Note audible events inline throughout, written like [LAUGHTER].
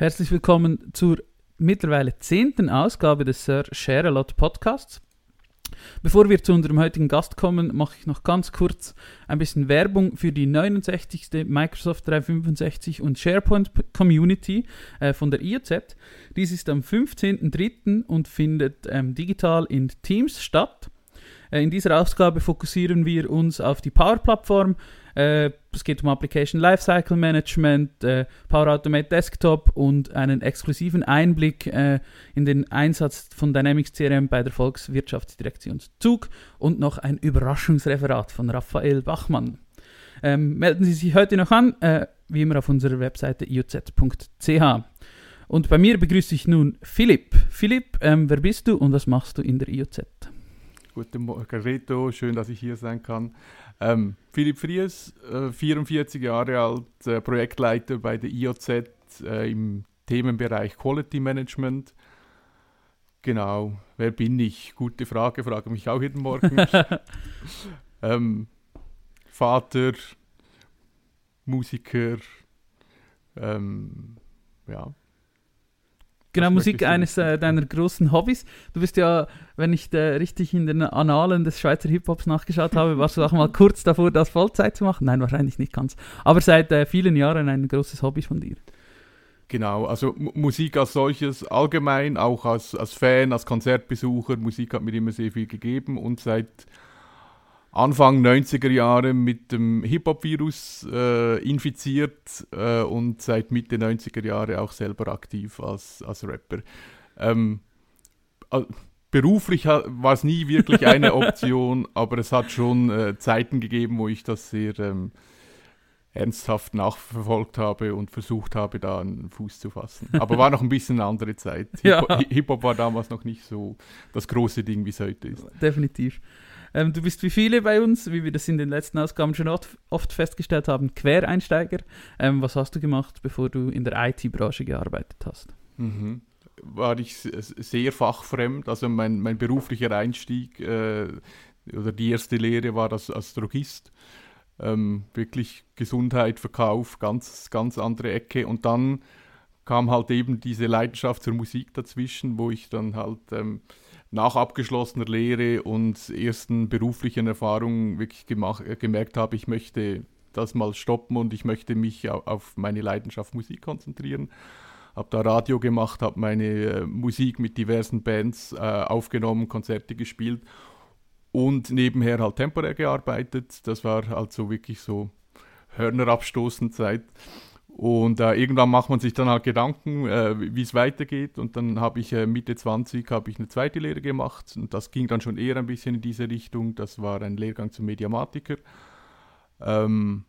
Herzlich willkommen zur mittlerweile zehnten Ausgabe des Sir Share a Lot Podcasts. Bevor wir zu unserem heutigen Gast kommen, mache ich noch ganz kurz ein bisschen Werbung für die 69. Microsoft 365 und SharePoint Community äh, von der IOZ. Dies ist am 15.03. und findet ähm, digital in Teams statt. Äh, in dieser Ausgabe fokussieren wir uns auf die Power-Plattform. Äh, es geht um Application Lifecycle Management, äh, Power Automate Desktop und einen exklusiven Einblick äh, in den Einsatz von Dynamics CRM bei der Volkswirtschaftsdirektion Zug und noch ein Überraschungsreferat von Raphael Bachmann. Ähm, melden Sie sich heute noch an, äh, wie immer auf unserer Webseite ioz.ch. Und bei mir begrüße ich nun Philipp. Philipp, ähm, wer bist du und was machst du in der IOZ? Guten Morgen, Reto. Schön, dass ich hier sein kann. Ähm, Philipp Fries, äh, 44 Jahre alt, äh, Projektleiter bei der IOZ äh, im Themenbereich Quality Management. Genau, wer bin ich? Gute Frage, frage mich auch jeden Morgen. [LAUGHS] ähm, Vater, Musiker, ähm, ja, Genau, Musik eines äh, deiner großen Hobbys. Du bist ja, wenn ich äh, richtig in den Annalen des Schweizer Hip-Hops nachgeschaut habe, warst du auch mal kurz davor, das Vollzeit zu machen? Nein, wahrscheinlich nicht ganz. Aber seit äh, vielen Jahren ein großes Hobby von dir. Genau, also M Musik als solches allgemein, auch als, als Fan, als Konzertbesucher, Musik hat mir immer sehr viel gegeben und seit Anfang 90er Jahre mit dem Hip-Hop-Virus äh, infiziert äh, und seit Mitte 90er Jahre auch selber aktiv als, als Rapper. Ähm, beruflich war es nie wirklich eine [LAUGHS] Option, aber es hat schon äh, Zeiten gegeben, wo ich das sehr ähm, ernsthaft nachverfolgt habe und versucht habe, da einen Fuß zu fassen. Aber war noch ein bisschen eine andere Zeit. [LAUGHS] Hip-Hop Hip war damals noch nicht so das große Ding, wie es heute ist. Definitiv. Ähm, du bist wie viele bei uns, wie wir das in den letzten Ausgaben schon oft, oft festgestellt haben, Quereinsteiger. Ähm, was hast du gemacht, bevor du in der IT-Branche gearbeitet hast? Mhm. War ich sehr fachfremd. Also mein, mein beruflicher Einstieg äh, oder die erste Lehre war das als Drogist. Ähm, wirklich Gesundheit, Verkauf, ganz, ganz andere Ecke. Und dann kam halt eben diese Leidenschaft zur Musik dazwischen, wo ich dann halt ähm, nach abgeschlossener Lehre und ersten beruflichen Erfahrungen wirklich gemacht, äh, gemerkt habe, ich möchte das mal stoppen und ich möchte mich auf meine Leidenschaft Musik konzentrieren. Habe da Radio gemacht, habe meine äh, Musik mit diversen Bands äh, aufgenommen, Konzerte gespielt und nebenher halt temporär gearbeitet. Das war halt so wirklich so Hörnerabstoßenzeit. Zeit. Und äh, irgendwann macht man sich dann halt Gedanken, äh, wie es weitergeht. Und dann habe ich äh, Mitte 20 habe ich eine zweite Lehre gemacht und das ging dann schon eher ein bisschen in diese Richtung. Das war ein Lehrgang zum Mediamatiker, ähm,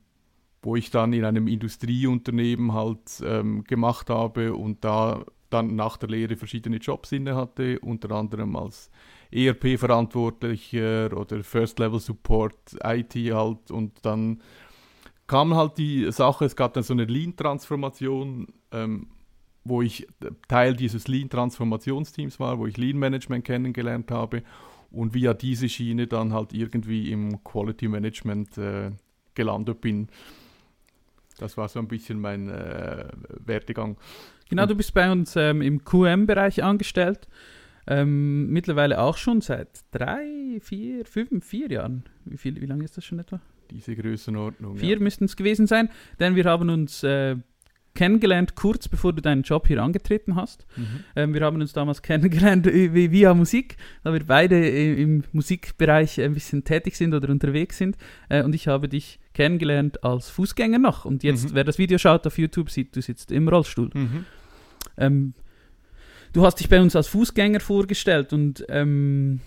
wo ich dann in einem Industrieunternehmen halt ähm, gemacht habe und da dann nach der Lehre verschiedene Jobs inne hatte, unter anderem als ERP-Verantwortlicher oder First Level Support, IT halt und dann kam halt die Sache, es gab dann so eine Lean-Transformation, ähm, wo ich Teil dieses Lean-Transformationsteams war, wo ich Lean-Management kennengelernt habe und via diese Schiene dann halt irgendwie im Quality-Management äh, gelandet bin. Das war so ein bisschen mein äh, Werdegang. Genau, du bist bei uns ähm, im QM-Bereich angestellt. Ähm, mittlerweile auch schon seit drei, vier, fünf, vier Jahren. Wie, viel, wie lange ist das schon etwa? Diese Größenordnung. Vier ja. müssten es gewesen sein, denn wir haben uns äh, kennengelernt, kurz bevor du deinen Job hier angetreten hast. Mhm. Ähm, wir haben uns damals [LAUGHS] kennengelernt via Musik, da wir beide im Musikbereich ein bisschen tätig sind oder unterwegs sind. Äh, und ich habe dich kennengelernt als Fußgänger noch. Und jetzt, mhm. wer das Video schaut auf YouTube, sieht, du sitzt im Rollstuhl. Mhm. Ähm, du hast dich bei uns als Fußgänger vorgestellt und ähm,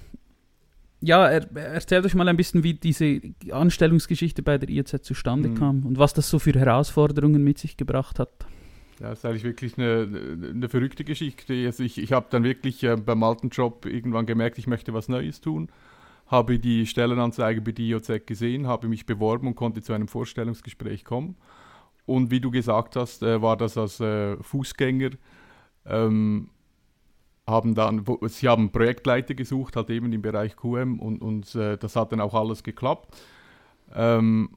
ja, er, erzählt euch mal ein bisschen, wie diese Anstellungsgeschichte bei der IZ zustande mhm. kam und was das so für Herausforderungen mit sich gebracht hat. Ja, das ist eigentlich wirklich eine, eine verrückte Geschichte. Also ich, ich habe dann wirklich äh, beim alten Job irgendwann gemerkt, ich möchte was Neues tun. Habe die Stellenanzeige bei der IOZ gesehen, habe mich beworben und konnte zu einem Vorstellungsgespräch kommen. Und wie du gesagt hast, äh, war das als äh, Fußgänger ähm, haben dann, sie haben Projektleiter gesucht, halt eben im Bereich QM und, und äh, das hat dann auch alles geklappt. Ähm,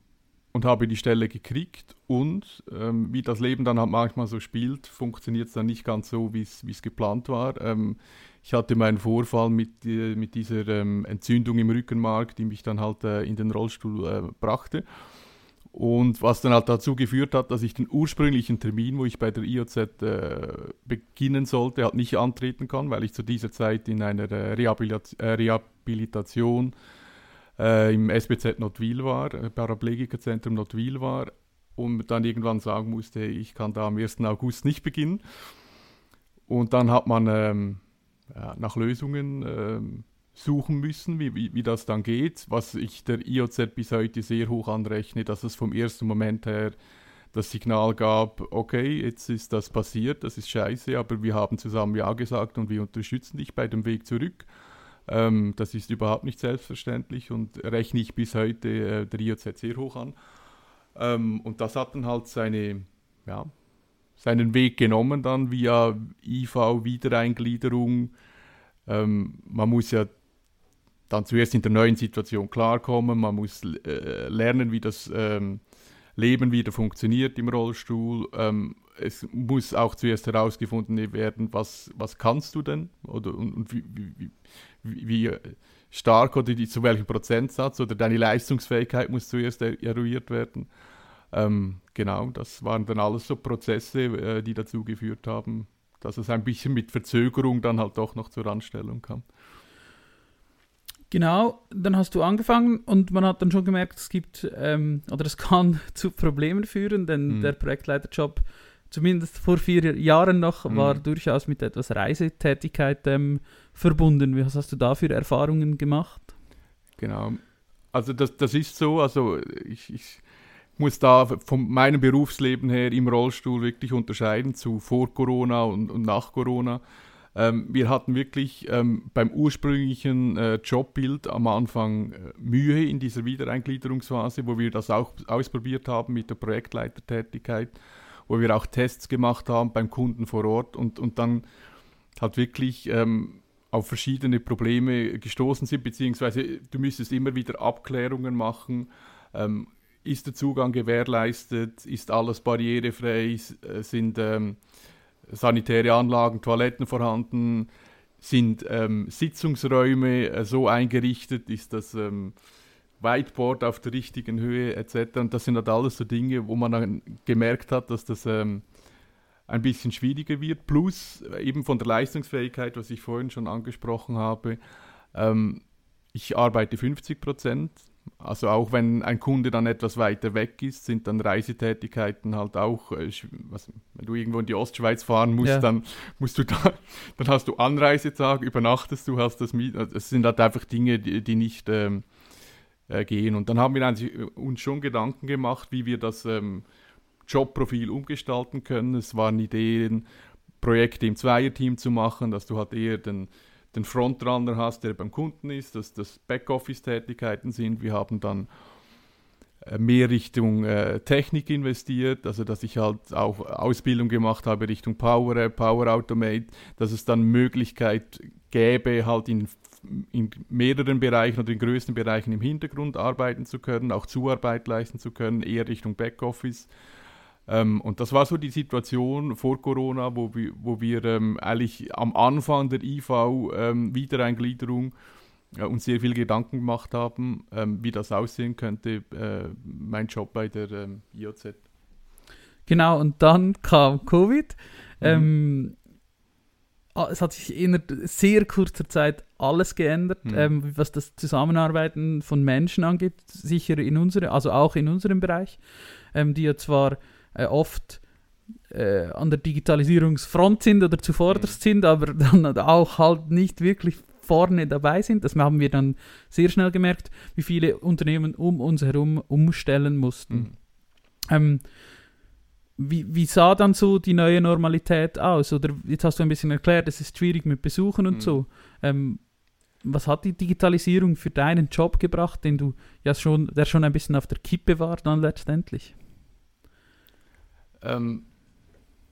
und habe die Stelle gekriegt und ähm, wie das Leben dann halt manchmal so spielt, funktioniert es dann nicht ganz so, wie es geplant war. Ähm, ich hatte meinen Vorfall mit, äh, mit dieser ähm, Entzündung im Rückenmark, die mich dann halt äh, in den Rollstuhl äh, brachte. Und was dann halt dazu geführt hat, dass ich den ursprünglichen Termin, wo ich bei der IOZ äh, beginnen sollte, halt nicht antreten kann, weil ich zu dieser Zeit in einer äh, Rehabilit äh, Rehabilitation äh, im SBZ Notwil war, äh, Paraplegikerzentrum Notwil war und dann irgendwann sagen musste, ich kann da am 1. August nicht beginnen. Und dann hat man ähm, ja, nach Lösungen ähm, suchen müssen, wie, wie, wie, das dann geht, was ich der IOZ bis heute sehr hoch anrechne, dass es vom ersten Moment her das Signal gab, okay, jetzt ist das passiert, das ist scheiße, aber wir haben zusammen Ja gesagt und wir unterstützen dich bei dem Weg zurück. Ähm, das ist überhaupt nicht selbstverständlich und rechne ich bis heute äh, der IOZ sehr hoch an. Ähm, und das hat dann halt seine, ja, seinen Weg genommen dann via IV-Wiedereingliederung. Ähm, man muss ja dann zuerst in der neuen Situation klarkommen, man muss äh, lernen, wie das ähm, Leben wieder funktioniert im Rollstuhl. Ähm, es muss auch zuerst herausgefunden werden, was, was kannst du denn oder und, und wie, wie, wie, wie, stark oder die, zu welchem Prozentsatz oder deine Leistungsfähigkeit muss zuerst er, eruiert werden. Ähm, genau, das waren dann alles so Prozesse, äh, die dazu geführt haben, dass es ein bisschen mit Verzögerung dann halt doch noch zur Anstellung kam. Genau, dann hast du angefangen und man hat dann schon gemerkt, es gibt ähm, oder es [LAUGHS] kann zu Problemen führen, denn mhm. der Projektleiterjob, zumindest vor vier Jahren noch, mhm. war durchaus mit etwas Reisetätigkeit ähm, verbunden. Was hast du da für Erfahrungen gemacht? Genau, also das, das ist so, also ich, ich muss da von meinem Berufsleben her im Rollstuhl wirklich unterscheiden zu vor Corona und, und nach Corona. Ähm, wir hatten wirklich ähm, beim ursprünglichen äh, Jobbild am Anfang äh, Mühe in dieser Wiedereingliederungsphase, wo wir das auch ausprobiert haben mit der Projektleitertätigkeit, wo wir auch Tests gemacht haben beim Kunden vor Ort und, und dann hat wirklich ähm, auf verschiedene Probleme gestoßen sind, beziehungsweise du müsstest immer wieder Abklärungen machen. Ähm, ist der Zugang gewährleistet? Ist alles barrierefrei? Äh, sind ähm, sanitäre Anlagen, Toiletten vorhanden, sind ähm, Sitzungsräume äh, so eingerichtet, ist das ähm, Whiteboard auf der richtigen Höhe etc. Und das sind halt alles so Dinge, wo man dann gemerkt hat, dass das ähm, ein bisschen schwieriger wird. Plus äh, eben von der Leistungsfähigkeit, was ich vorhin schon angesprochen habe. Ähm, ich arbeite 50 Prozent also auch wenn ein Kunde dann etwas weiter weg ist, sind dann Reisetätigkeiten halt auch, äh, was, wenn du irgendwo in die Ostschweiz fahren musst, ja. dann musst du da, [LAUGHS] dann hast du Anreisetag, übernachtest du, hast das Miet, also es sind halt einfach Dinge, die, die nicht ähm, äh, gehen. Und dann haben wir eigentlich uns schon Gedanken gemacht, wie wir das ähm, Jobprofil umgestalten können. Es waren Ideen, Projekte im Zweierteam zu machen, dass du halt eher den den Frontrunner hast, der beim Kunden ist, dass das Backoffice-Tätigkeiten sind. Wir haben dann äh, mehr Richtung äh, Technik investiert, also dass ich halt auch Ausbildung gemacht habe Richtung Power Power Automate, dass es dann Möglichkeit gäbe, halt in, in mehreren Bereichen oder in größten Bereichen im Hintergrund arbeiten zu können, auch Zuarbeit leisten zu können, eher Richtung Backoffice. Ähm, und das war so die Situation vor Corona, wo wir, wo wir ähm, eigentlich am Anfang der IV-Wiedereingliederung ähm, äh, uns sehr viel Gedanken gemacht haben, ähm, wie das aussehen könnte, äh, mein Job bei der ähm, IOZ. Genau, und dann kam Covid. Mhm. Ähm, es hat sich in sehr kurzer Zeit alles geändert, mhm. was das Zusammenarbeiten von Menschen angeht, sicher in unsere, also auch in unserem Bereich, die ja zwar äh, oft äh, an der Digitalisierungsfront sind oder zuvorderst mhm. sind, aber dann auch halt nicht wirklich vorne dabei sind. Das haben wir dann sehr schnell gemerkt, wie viele Unternehmen um uns herum umstellen mussten. Mhm. Ähm, wie, wie, sah dann so die neue Normalität aus? Oder jetzt hast du ein bisschen erklärt, es ist schwierig mit Besuchen und mhm. so. Ähm, was hat die Digitalisierung für deinen Job gebracht, den du ja schon, der schon ein bisschen auf der Kippe war dann letztendlich? Ähm,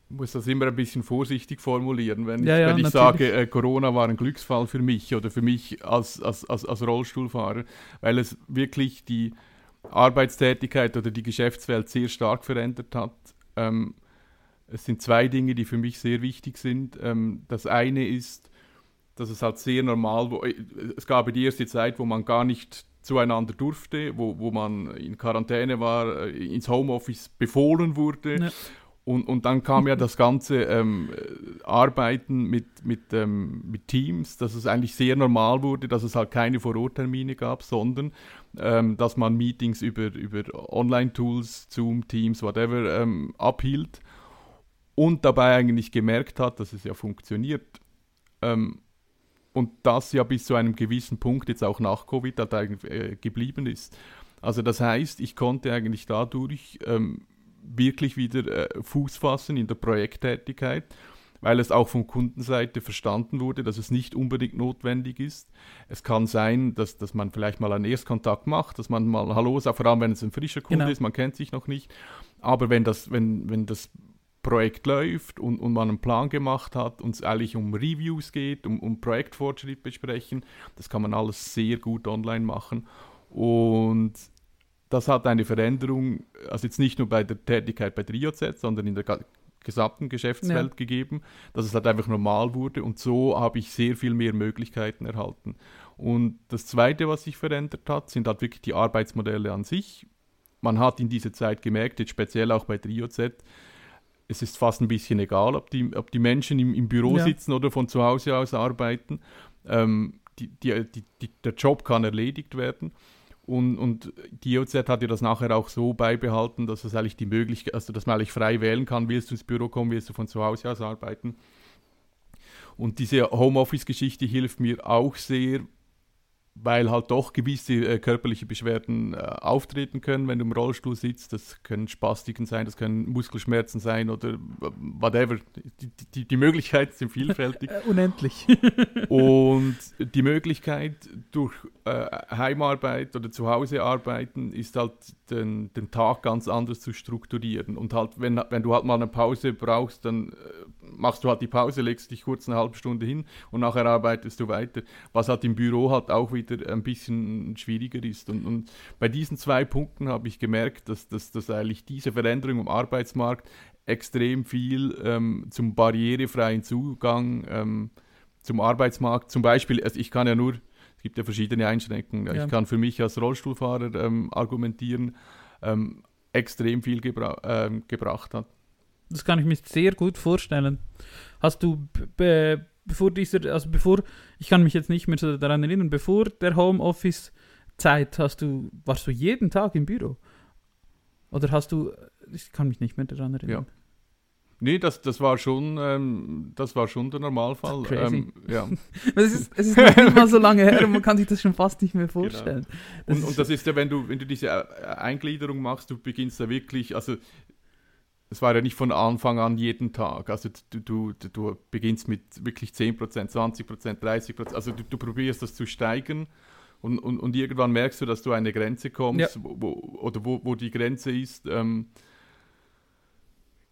muss das immer ein bisschen vorsichtig formulieren, wenn ja, ich, ja, wenn ich sage, äh, Corona war ein Glücksfall für mich oder für mich als, als, als, als Rollstuhlfahrer, weil es wirklich die Arbeitstätigkeit oder die Geschäftswelt sehr stark verändert hat. Ähm, es sind zwei Dinge, die für mich sehr wichtig sind. Ähm, das eine ist, dass es halt sehr normal, wo, äh, es gab die erste Zeit, wo man gar nicht zueinander durfte, wo, wo man in Quarantäne war, äh, ins Homeoffice befohlen wurde. Ja. Und, und dann kam ja das ganze ähm, Arbeiten mit, mit, ähm, mit Teams, dass es eigentlich sehr normal wurde, dass es halt keine Vororttermine gab, sondern ähm, dass man Meetings über, über Online-Tools, Zoom, Teams, whatever, ähm, abhielt und dabei eigentlich gemerkt hat, dass es ja funktioniert. Ähm, und das ja bis zu einem gewissen Punkt jetzt auch nach Covid halt äh, geblieben ist. Also das heißt, ich konnte eigentlich dadurch ähm, wirklich wieder äh, Fuß fassen in der Projekttätigkeit, weil es auch von Kundenseite verstanden wurde, dass es nicht unbedingt notwendig ist. Es kann sein, dass, dass man vielleicht mal einen Erstkontakt macht, dass man mal Hallo sagt, vor allem wenn es ein frischer Kunde genau. ist, man kennt sich noch nicht. Aber wenn das, wenn, wenn das Projekt läuft und, und man einen Plan gemacht hat und es eigentlich um Reviews geht, um, um Projektfortschritt besprechen, das kann man alles sehr gut online machen. Und das hat eine Veränderung, also jetzt nicht nur bei der Tätigkeit bei der IOZ, sondern in der gesamten Geschäftswelt ja. gegeben, dass es halt einfach normal wurde und so habe ich sehr viel mehr Möglichkeiten erhalten. Und das Zweite, was sich verändert hat, sind halt wirklich die Arbeitsmodelle an sich. Man hat in dieser Zeit gemerkt, jetzt speziell auch bei der IOZ, es ist fast ein bisschen egal, ob die, ob die Menschen im, im Büro ja. sitzen oder von zu Hause aus arbeiten. Ähm, die, die, die, der Job kann erledigt werden. Und, und die IOZ hat ja das nachher auch so beibehalten, dass es eigentlich die Möglichkeit, also dass man eigentlich frei wählen kann, willst du ins Büro kommen, willst du von zu Hause aus arbeiten. Und diese Homeoffice-Geschichte hilft mir auch sehr, weil halt doch gewisse äh, körperliche Beschwerden äh, auftreten können, wenn du im Rollstuhl sitzt. Das können Spastiken sein, das können Muskelschmerzen sein oder whatever. Die, die, die Möglichkeiten sind vielfältig. [LAUGHS] Unendlich. [LAUGHS] Und die Möglichkeit durch äh, Heimarbeit oder zu Hause arbeiten ist halt den, den Tag ganz anders zu strukturieren. Und halt, wenn, wenn du halt mal eine Pause brauchst, dann äh, machst du halt die Pause, legst dich kurz eine halbe Stunde hin und nachher arbeitest du weiter. Was halt im Büro halt auch wieder ein bisschen schwieriger ist. Und, und bei diesen zwei Punkten habe ich gemerkt, dass, dass, dass eigentlich diese Veränderung im Arbeitsmarkt extrem viel ähm, zum barrierefreien Zugang ähm, zum Arbeitsmarkt, zum Beispiel, also ich kann ja nur, es gibt ja verschiedene Einschränkungen, ja. ich kann für mich als Rollstuhlfahrer ähm, argumentieren, ähm, extrem viel gebra ähm, gebracht hat. Das kann ich mir sehr gut vorstellen. Hast du bevor dieser, also bevor, ich kann mich jetzt nicht mehr so daran erinnern, bevor der Homeoffice-Zeit hast du, warst du jeden Tag im Büro? Oder hast du, ich kann mich nicht mehr daran erinnern. Ja. Nee, das, das, war schon, ähm, das war schon der Normalfall. Crazy. Ähm, ja. [LAUGHS] es, ist, es ist nicht mal so lange her und man kann sich das schon fast nicht mehr genau. vorstellen. Genau. Das und, und, das ist ja, wenn du, wenn du diese äh, Eingliederung machst, du beginnst da wirklich, also es war ja nicht von Anfang an jeden Tag. Also du, du, du beginnst mit wirklich 10%, 20%, 30%. Also du, du probierst das zu steigern und, und, und irgendwann merkst du, dass du eine Grenze kommst ja. wo, oder wo, wo die Grenze ist. Ähm,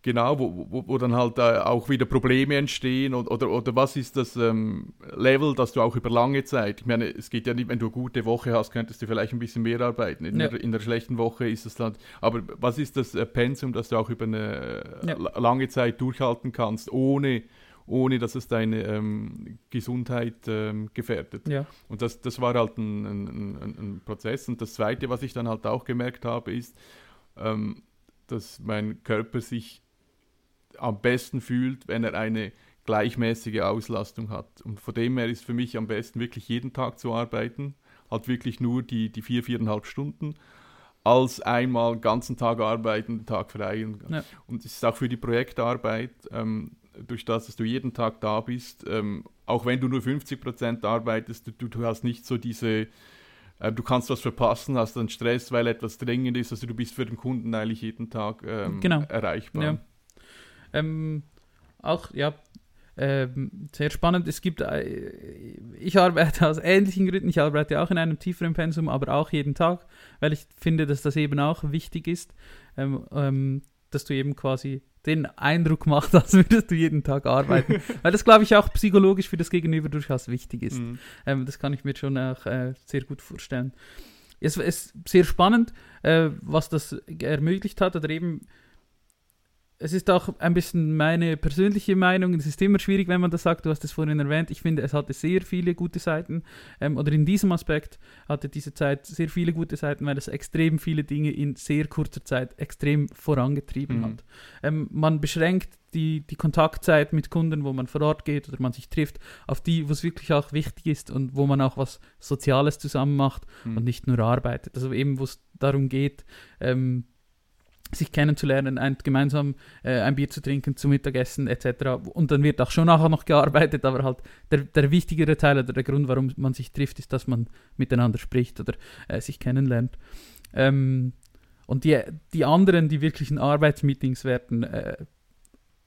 Genau, wo, wo, wo, dann halt äh, auch wieder Probleme entstehen oder, oder, oder was ist das ähm, Level, das du auch über lange Zeit, ich meine, es geht ja nicht, wenn du eine gute Woche hast, könntest du vielleicht ein bisschen mehr arbeiten. In, ja. der, in der, schlechten Woche ist es dann, aber was ist das äh, Pensum, das du auch über eine ja. lange Zeit durchhalten kannst, ohne, ohne dass es deine ähm, Gesundheit ähm, gefährdet. Ja. Und das, das war halt ein, ein, ein, ein, Prozess. Und das Zweite, was ich dann halt auch gemerkt habe, ist, ähm, dass mein Körper sich am besten fühlt, wenn er eine gleichmäßige Auslastung hat. Und von dem her ist für mich am besten wirklich jeden Tag zu arbeiten, halt wirklich nur die, die vier, viereinhalb Stunden, als einmal den ganzen Tag arbeiten, den Tag frei. Und, ja. und es ist auch für die Projektarbeit, ähm, durch das, dass du jeden Tag da bist, ähm, auch wenn du nur 50% arbeitest, du, du hast nicht so diese, äh, du kannst was verpassen, hast dann Stress, weil etwas dringend ist, also du bist für den Kunden eigentlich jeden Tag ähm, genau. erreichbar. Ja. Ähm, auch, ja, ähm, sehr spannend. Es gibt, äh, ich arbeite aus ähnlichen Gründen, ich arbeite auch in einem tieferen Pensum, aber auch jeden Tag, weil ich finde, dass das eben auch wichtig ist, ähm, ähm, dass du eben quasi den Eindruck machst, [LAUGHS] als würdest du jeden Tag arbeiten. [LAUGHS] weil das, glaube ich, auch psychologisch für das Gegenüber durchaus wichtig ist. Mhm. Ähm, das kann ich mir schon auch äh, sehr gut vorstellen. es ist sehr spannend, äh, was das ermöglicht hat oder eben es ist auch ein bisschen meine persönliche Meinung. Es ist immer schwierig, wenn man das sagt. Du hast es vorhin erwähnt. Ich finde, es hatte sehr viele gute Seiten. Ähm, oder in diesem Aspekt hatte diese Zeit sehr viele gute Seiten, weil es extrem viele Dinge in sehr kurzer Zeit extrem vorangetrieben mhm. hat. Ähm, man beschränkt die, die Kontaktzeit mit Kunden, wo man vor Ort geht oder man sich trifft, auf die, wo es wirklich auch wichtig ist und wo man auch was Soziales zusammen macht mhm. und nicht nur arbeitet. Also eben, wo es darum geht, ähm, sich kennenzulernen, ein, gemeinsam äh, ein Bier zu trinken, zu Mittagessen etc. Und dann wird auch schon nachher noch gearbeitet, aber halt der, der wichtigere Teil oder der Grund, warum man sich trifft, ist, dass man miteinander spricht oder äh, sich kennenlernt. Ähm, und die, die anderen, die wirklichen Arbeitsmeetings werden äh,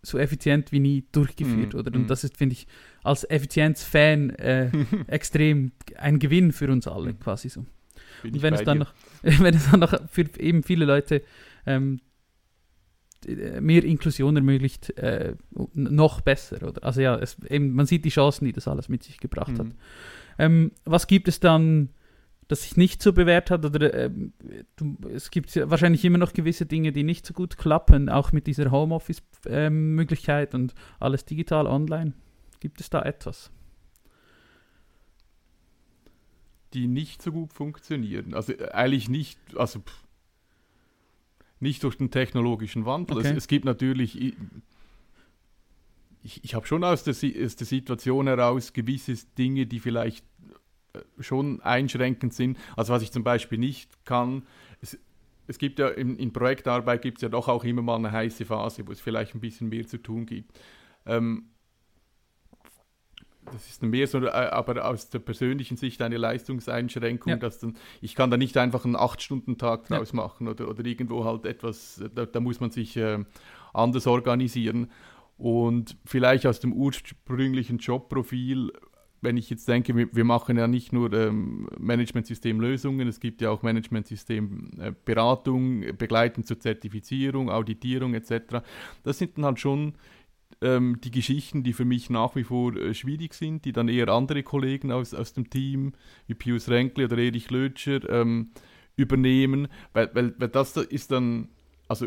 so effizient wie nie durchgeführt. Mm, oder? Und mm. das ist, finde ich, als Effizienzfan äh, [LAUGHS] extrem ein Gewinn für uns alle, mhm. quasi so. Bin und wenn es, dann noch, [LAUGHS] wenn es dann noch für eben viele Leute ähm, mehr Inklusion ermöglicht, äh, noch besser. Oder? Also ja, es, eben, man sieht die Chancen, die das alles mit sich gebracht mhm. hat. Ähm, was gibt es dann, das sich nicht so bewährt hat? Oder ähm, du, es gibt wahrscheinlich immer noch gewisse Dinge, die nicht so gut klappen, auch mit dieser Homeoffice-Möglichkeit ähm, und alles digital online. Gibt es da etwas? Die nicht so gut funktionieren. Also äh, eigentlich nicht, also pff nicht durch den technologischen Wandel. Okay. Es, es, gibt natürlich, ich, ich habe schon aus der, aus der Situation heraus gewisse Dinge, die vielleicht äh, schon einschränkend sind. Also was ich zum Beispiel nicht kann, es, es gibt ja in, in Projektarbeit gibt es ja doch auch immer mal eine heiße Phase, wo es vielleicht ein bisschen mehr zu tun gibt. Ähm, das ist mehr so, äh, aber aus der persönlichen Sicht eine Leistungseinschränkung, ja. dass dann, ich kann da nicht einfach einen 8-Stunden-Tag draus ja. machen oder, oder irgendwo halt etwas, da, da muss man sich äh, anders organisieren. Und vielleicht aus dem ursprünglichen Jobprofil, wenn ich jetzt denke, wir, wir machen ja nicht nur ähm, Management-System-Lösungen, es gibt ja auch Management-System-Beratung, äh, Begleiten zur Zertifizierung, Auditierung etc. Das sind dann halt schon ähm, die Geschichten, die für mich nach wie vor äh, schwierig sind, die dann eher andere Kollegen aus, aus dem Team, wie Pius Renkli oder Erich Lötscher, ähm, übernehmen, weil, weil, weil das ist dann, also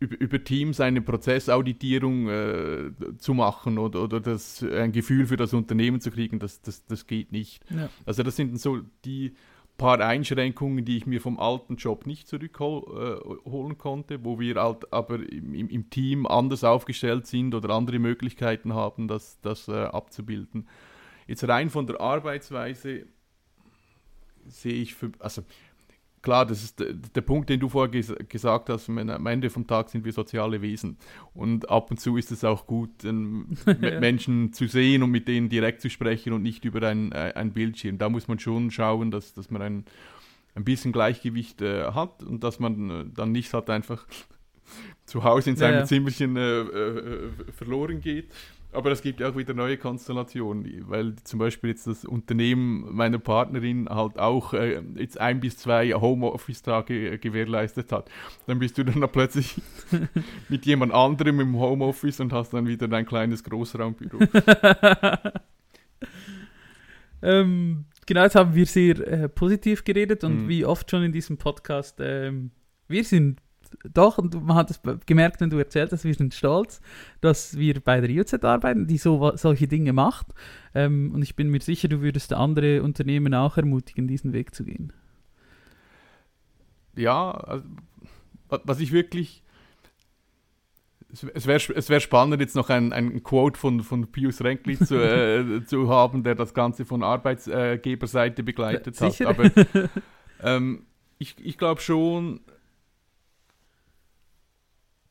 über, über Teams eine Prozessauditierung äh, zu machen oder, oder das, ein Gefühl für das Unternehmen zu kriegen, das, das, das geht nicht. Ja. Also das sind so die paar Einschränkungen, die ich mir vom alten Job nicht zurückholen äh, konnte, wo wir halt aber im, im, Team anders aufgestellt sind oder andere Möglichkeiten haben, das, das äh, abzubilden. Jetzt rein von der Arbeitsweise sehe ich, für, also klar, das ist der, Punkt, den du vorher ges gesagt hast, am Ende vom Tag sind wir soziale Wesen. Und ab und zu ist es auch gut, ähm, [LAUGHS] ja. Menschen zu sehen und mit denen direkt zu sprechen und nicht über ein, äh, ein Bildschirm. Da muss man schon schauen, dass, dass man ein, ein bisschen Gleichgewicht äh, hat und dass man äh, dann nicht halt einfach [LAUGHS] zu Hause in seinem ja, ja. Zimmerchen äh, äh, verloren geht. Aber es gibt ja auch wieder neue Konstellationen, weil zum Beispiel jetzt das Unternehmen meiner Partnerin halt auch äh, jetzt ein bis zwei Homeoffice-Tage äh, gewährleistet hat. Dann bist du [LAUGHS] dann plötzlich [LAUGHS] mit jemand anderem im Homeoffice und hast dann wieder dein kleines Großraumbüro. [LAUGHS] ähm, genau, jetzt haben wir sehr äh, positiv geredet und mhm. wie oft schon in diesem Podcast, ähm, wir sind doch, und man hat es gemerkt, wenn du erzählt hast, wir sind stolz, dass wir bei der IOZ arbeiten, die so, solche Dinge macht. Ähm, und ich bin mir sicher, du würdest andere Unternehmen auch ermutigen, diesen Weg zu gehen. Ja, also, was ich wirklich. Es wäre es wär spannend, jetzt noch ein, ein Quote von, von Pius Renkli zu, äh, [LAUGHS] zu haben, der das Ganze von Arbeitsgeberseite begleitet Sicher? hat. Aber [LAUGHS] ähm, ich, ich glaube schon,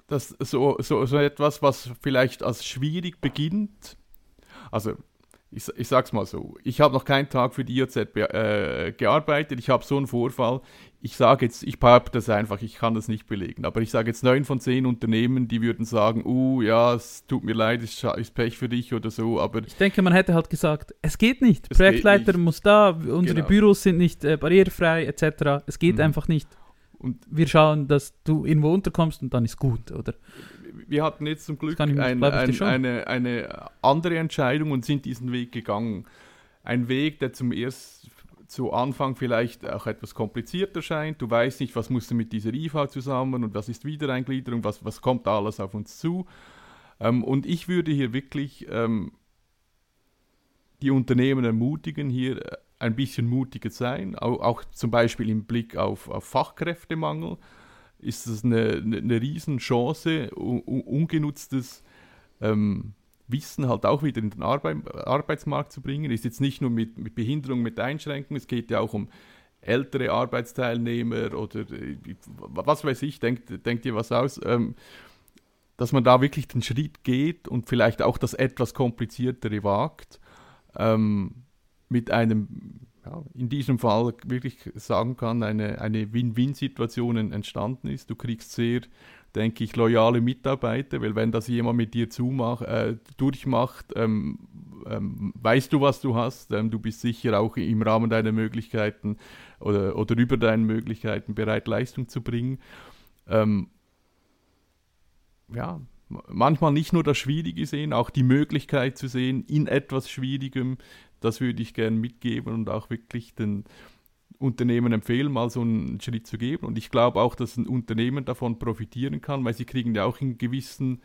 dass so, so, so etwas, was vielleicht als schwierig beginnt, also ich, ich sag's mal so, ich habe noch keinen Tag für die IOZ äh, gearbeitet, ich habe so einen Vorfall. Ich sage jetzt, ich behaupte das einfach, ich kann das nicht belegen, aber ich sage jetzt neun von zehn Unternehmen, die würden sagen, uh, ja, es tut mir leid, es ist Pech für dich oder so, aber... Ich denke, man hätte halt gesagt, es geht nicht, Projektleiter geht nicht. muss da, unsere genau. Büros sind nicht äh, barrierefrei etc., es geht mhm. einfach nicht. Und wir schauen, dass du irgendwo unterkommst und dann ist gut, oder? Wir hatten jetzt zum Glück ein, ein, eine, eine andere Entscheidung und sind diesen Weg gegangen. Ein Weg, der zum ersten zu Anfang vielleicht auch etwas kompliziert erscheint. Du weißt nicht, was musst du mit dieser IV zusammen und was ist Wiedereingliederung, was, was kommt da alles auf uns zu. Ähm, und ich würde hier wirklich ähm, die Unternehmen ermutigen, hier äh, ein bisschen mutiger sein, auch, auch zum Beispiel im Blick auf, auf Fachkräftemangel ist es eine, eine, eine Riesenchance, un, ungenutztes ähm, Wissen halt auch wieder in den Arbeit, Arbeitsmarkt zu bringen. Ist jetzt nicht nur mit, mit Behinderung, mit Einschränkungen, es geht ja auch um ältere Arbeitsteilnehmer oder äh, was weiß ich, denkt, denkt ihr was aus, ähm, dass man da wirklich den Schritt geht und vielleicht auch das etwas kompliziertere wagt, ähm, mit einem, ja, in diesem Fall wirklich sagen kann, eine, eine Win-Win-Situation entstanden ist. Du kriegst sehr denke ich, loyale Mitarbeiter, weil wenn das jemand mit dir zumach, äh, durchmacht, ähm, ähm, weißt du, was du hast, ähm, du bist sicher auch im Rahmen deiner Möglichkeiten oder, oder über deine Möglichkeiten bereit, Leistung zu bringen. Ähm, ja, manchmal nicht nur das Schwierige sehen, auch die Möglichkeit zu sehen in etwas Schwierigem, das würde ich gerne mitgeben und auch wirklich den, Unternehmen empfehlen, mal so einen Schritt zu geben. Und ich glaube auch, dass ein Unternehmen davon profitieren kann, weil sie kriegen ja auch in gewissen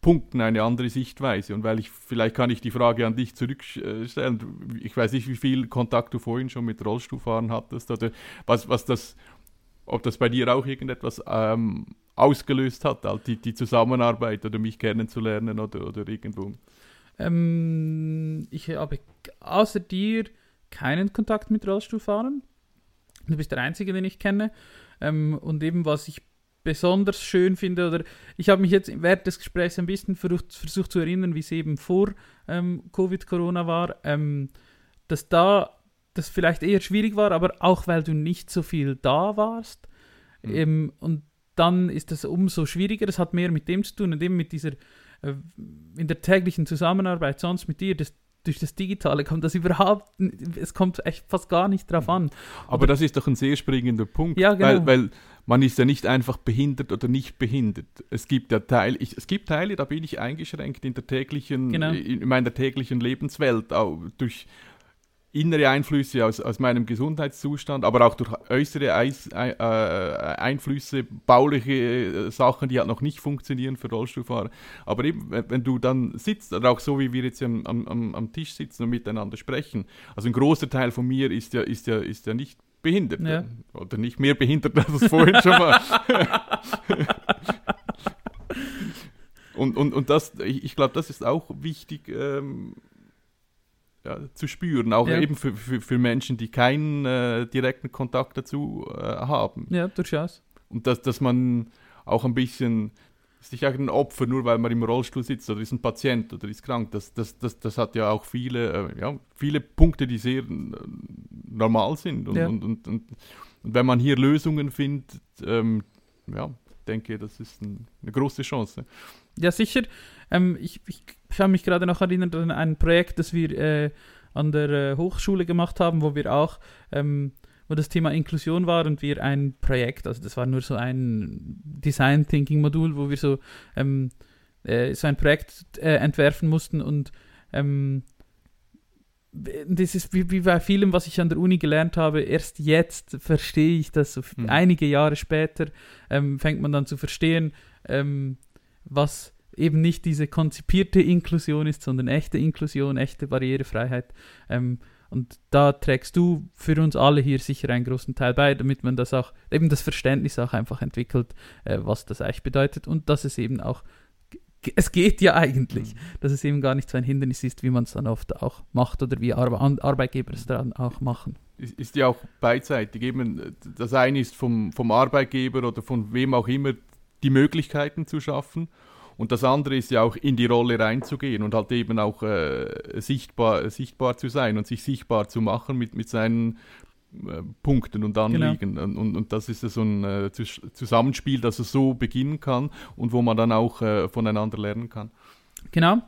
Punkten eine andere Sichtweise. Und weil ich, vielleicht kann ich die Frage an dich zurückstellen. Ich weiß nicht, wie viel Kontakt du vorhin schon mit Rollstuhlfahren hattest oder was, was das, ob das bei dir auch irgendetwas ähm, ausgelöst hat, halt die, die Zusammenarbeit oder mich kennenzulernen oder, oder irgendwo. Ähm, ich habe außer dir keinen Kontakt mit Rollstuhlfahrern. Du bist der Einzige, den ich kenne. Ähm, und eben, was ich besonders schön finde, oder ich habe mich jetzt während des Gesprächs ein bisschen versucht, versucht zu erinnern, wie es eben vor ähm, Covid-Corona war, ähm, dass da das vielleicht eher schwierig war, aber auch weil du nicht so viel da warst. Mhm. Ähm, und dann ist das umso schwieriger. Es hat mehr mit dem zu tun und eben mit dieser, in der täglichen Zusammenarbeit sonst mit dir, das, durch das Digitale kommt das überhaupt, es kommt echt fast gar nicht drauf an. Aber das ist doch ein sehr springender Punkt, ja, genau. weil, weil man ist ja nicht einfach behindert oder nicht behindert. Es gibt ja Teile, ich, es gibt Teile, da bin ich eingeschränkt in der täglichen, genau. in meiner täglichen Lebenswelt, auch durch innere Einflüsse aus, aus meinem Gesundheitszustand, aber auch durch äußere Eis, äh, Einflüsse, bauliche äh, Sachen, die halt noch nicht funktionieren für Rollstuhlfahrer. Aber eben, wenn du dann sitzt, oder auch so wie wir jetzt am, am, am Tisch sitzen und miteinander sprechen, also ein großer Teil von mir ist ja, ist ja, ist ja nicht behindert. Ja. Oder nicht mehr behindert, als es vorhin schon war. [LAUGHS] und, und, und das, ich, ich glaube, das ist auch wichtig. Ähm, ja, zu spüren, auch ja. eben für, für, für Menschen, die keinen äh, direkten Kontakt dazu äh, haben. Ja, durchaus. Und dass, dass man auch ein bisschen, ist nicht ein Opfer, nur weil man im Rollstuhl sitzt oder ist ein Patient oder ist krank, das, das, das, das hat ja auch viele, äh, ja, viele Punkte, die sehr äh, normal sind. Und, ja. und, und, und, und, wenn man hier Lösungen findet, ähm, ja, denke, das ist ein, eine große Chance. Ja, sicher. Ähm, ich, ich, habe mich gerade noch erinnert an ein Projekt, das wir äh, an der äh, Hochschule gemacht haben, wo wir auch, ähm, wo das Thema Inklusion war und wir ein Projekt, also das war nur so ein Design Thinking Modul, wo wir so, ähm, äh, so ein Projekt äh, entwerfen mussten und ähm, das ist wie, bei vielem, was ich an der Uni gelernt habe, erst jetzt verstehe ich das. So mhm. Einige Jahre später ähm, fängt man dann zu verstehen, ähm, was eben nicht diese konzipierte Inklusion ist, sondern echte Inklusion, echte Barrierefreiheit. Ähm, und da trägst du für uns alle hier sicher einen großen Teil bei, damit man das auch, eben das Verständnis auch einfach entwickelt, äh, was das eigentlich bedeutet und dass es eben auch, es geht ja eigentlich, mhm. dass es eben gar nicht so ein Hindernis ist, wie man es dann oft auch macht oder wie Ar Arbeitgeber es dann auch machen. Ist, ist ja auch beidseitig. Eben, das eine ist vom, vom Arbeitgeber oder von wem auch immer die Möglichkeiten zu schaffen und das andere ist ja auch in die Rolle reinzugehen und halt eben auch äh, sichtbar, sichtbar zu sein und sich sichtbar zu machen mit, mit seinen äh, Punkten und Anliegen. Genau. Und, und, das ist so ein äh, Zusammenspiel, dass es so beginnen kann und wo man dann auch äh, voneinander lernen kann. Genau.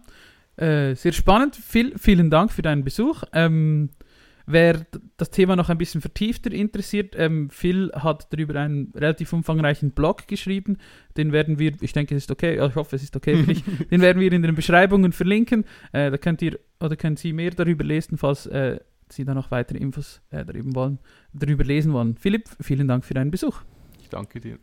Äh, sehr spannend. Viel, vielen Dank für deinen Besuch. Ähm, Wer das Thema noch ein bisschen vertiefter interessiert, ähm, Phil hat darüber einen relativ umfangreichen Blog geschrieben. Den werden wir, ich denke, es ist okay, ich hoffe, es ist okay für dich, [LAUGHS] den werden wir in den Beschreibungen verlinken. Da könnt ihr oder können Sie mehr darüber lesen, falls Sie da noch weitere Infos äh, darüber, wollen, darüber lesen wollen. Philipp, vielen Dank für deinen Besuch. Ich danke dir.